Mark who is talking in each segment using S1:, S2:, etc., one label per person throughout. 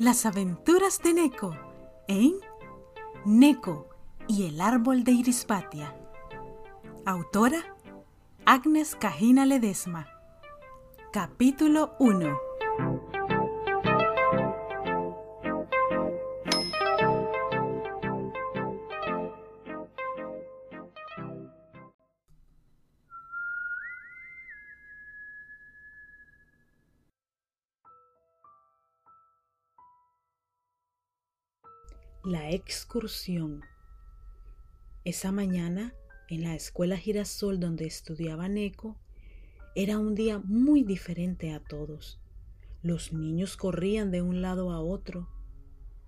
S1: Las aventuras de Neko en Neko y el árbol de Irispatia. Autora Agnes Cajina Ledesma. Capítulo 1. La excursión. Esa mañana, en la escuela Girasol donde estudiaba Neko, era un día muy diferente a todos. Los niños corrían de un lado a otro,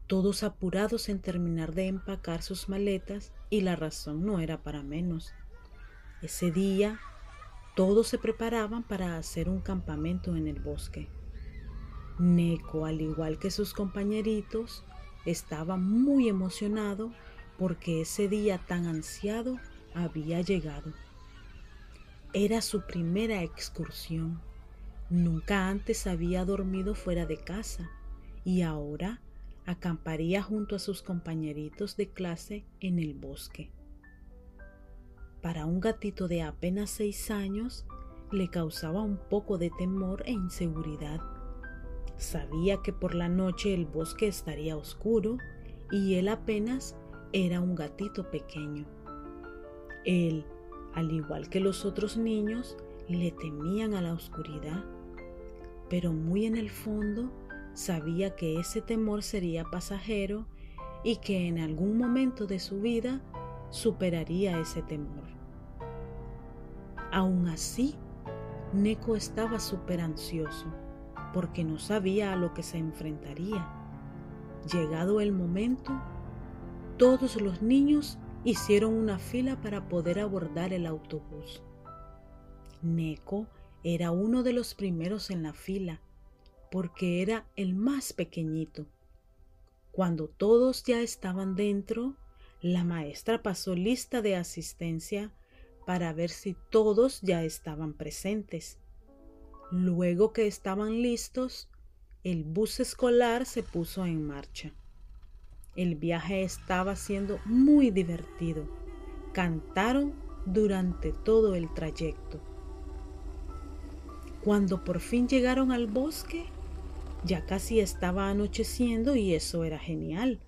S1: todos apurados en terminar de empacar sus maletas y la razón no era para menos. Ese día, todos se preparaban para hacer un campamento en el bosque. Neko, al igual que sus compañeritos, estaba muy emocionado porque ese día tan ansiado había llegado. Era su primera excursión. Nunca antes había dormido fuera de casa y ahora acamparía junto a sus compañeritos de clase en el bosque. Para un gatito de apenas seis años le causaba un poco de temor e inseguridad Sabía que por la noche el bosque estaría oscuro y él apenas era un gatito pequeño. Él, al igual que los otros niños, le temían a la oscuridad, pero muy en el fondo sabía que ese temor sería pasajero y que en algún momento de su vida superaría ese temor. Aún así, Neko estaba súper ansioso porque no sabía a lo que se enfrentaría. Llegado el momento, todos los niños hicieron una fila para poder abordar el autobús. Neko era uno de los primeros en la fila, porque era el más pequeñito. Cuando todos ya estaban dentro, la maestra pasó lista de asistencia para ver si todos ya estaban presentes. Luego que estaban listos, el bus escolar se puso en marcha. El viaje estaba siendo muy divertido. Cantaron durante todo el trayecto. Cuando por fin llegaron al bosque, ya casi estaba anocheciendo y eso era genial,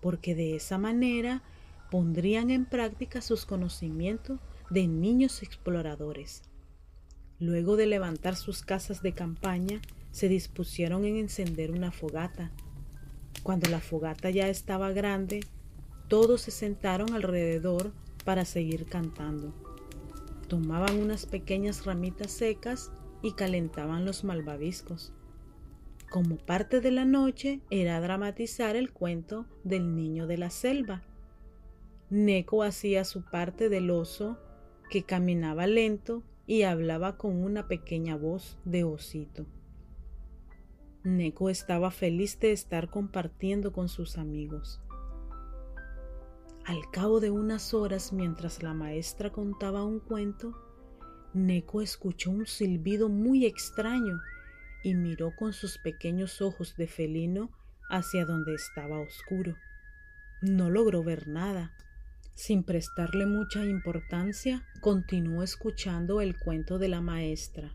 S1: porque de esa manera pondrían en práctica sus conocimientos de niños exploradores. Luego de levantar sus casas de campaña, se dispusieron en encender una fogata. Cuando la fogata ya estaba grande, todos se sentaron alrededor para seguir cantando. Tomaban unas pequeñas ramitas secas y calentaban los malvaviscos. Como parte de la noche era dramatizar el cuento del niño de la selva. Neko hacía su parte del oso que caminaba lento y hablaba con una pequeña voz de osito. Neko estaba feliz de estar compartiendo con sus amigos. Al cabo de unas horas, mientras la maestra contaba un cuento, Neko escuchó un silbido muy extraño y miró con sus pequeños ojos de felino hacia donde estaba oscuro. No logró ver nada, sin prestarle mucha importancia, continuó escuchando el cuento de la maestra,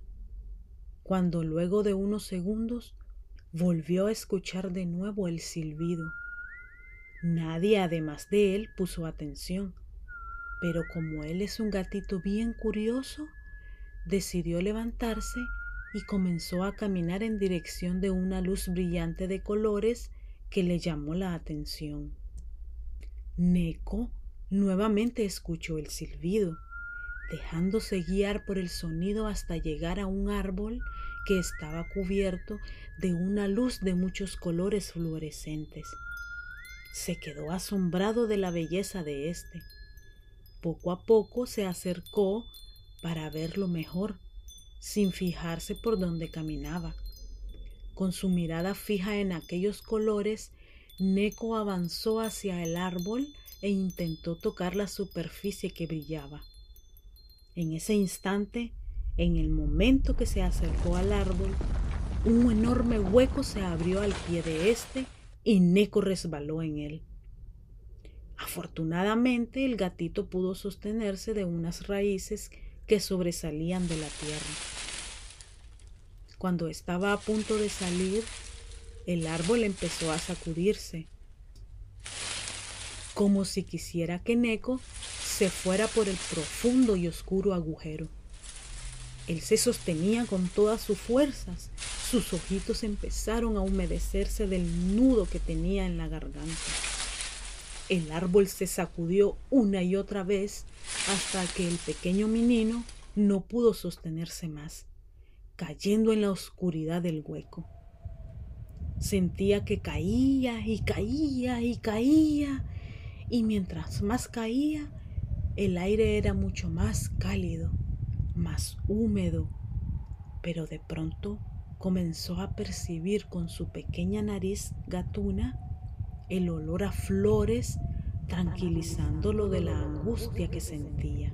S1: cuando luego de unos segundos volvió a escuchar de nuevo el silbido. Nadie además de él puso atención, pero como él es un gatito bien curioso, decidió levantarse y comenzó a caminar en dirección de una luz brillante de colores que le llamó la atención. Neko Nuevamente escuchó el silbido, dejándose guiar por el sonido hasta llegar a un árbol que estaba cubierto de una luz de muchos colores fluorescentes. Se quedó asombrado de la belleza de éste. Poco a poco se acercó para verlo mejor, sin fijarse por dónde caminaba. Con su mirada fija en aquellos colores, Neko avanzó hacia el árbol e intentó tocar la superficie que brillaba. En ese instante, en el momento que se acercó al árbol, un enorme hueco se abrió al pie de éste y Neko resbaló en él. Afortunadamente el gatito pudo sostenerse de unas raíces que sobresalían de la tierra. Cuando estaba a punto de salir, el árbol empezó a sacudirse, como si quisiera que Neko se fuera por el profundo y oscuro agujero. Él se sostenía con todas sus fuerzas. Sus ojitos empezaron a humedecerse del nudo que tenía en la garganta. El árbol se sacudió una y otra vez hasta que el pequeño menino no pudo sostenerse más, cayendo en la oscuridad del hueco. Sentía que caía y caía y caía, y mientras más caía, el aire era mucho más cálido más húmedo, pero de pronto comenzó a percibir con su pequeña nariz gatuna el olor a flores tranquilizándolo de la angustia que sentía.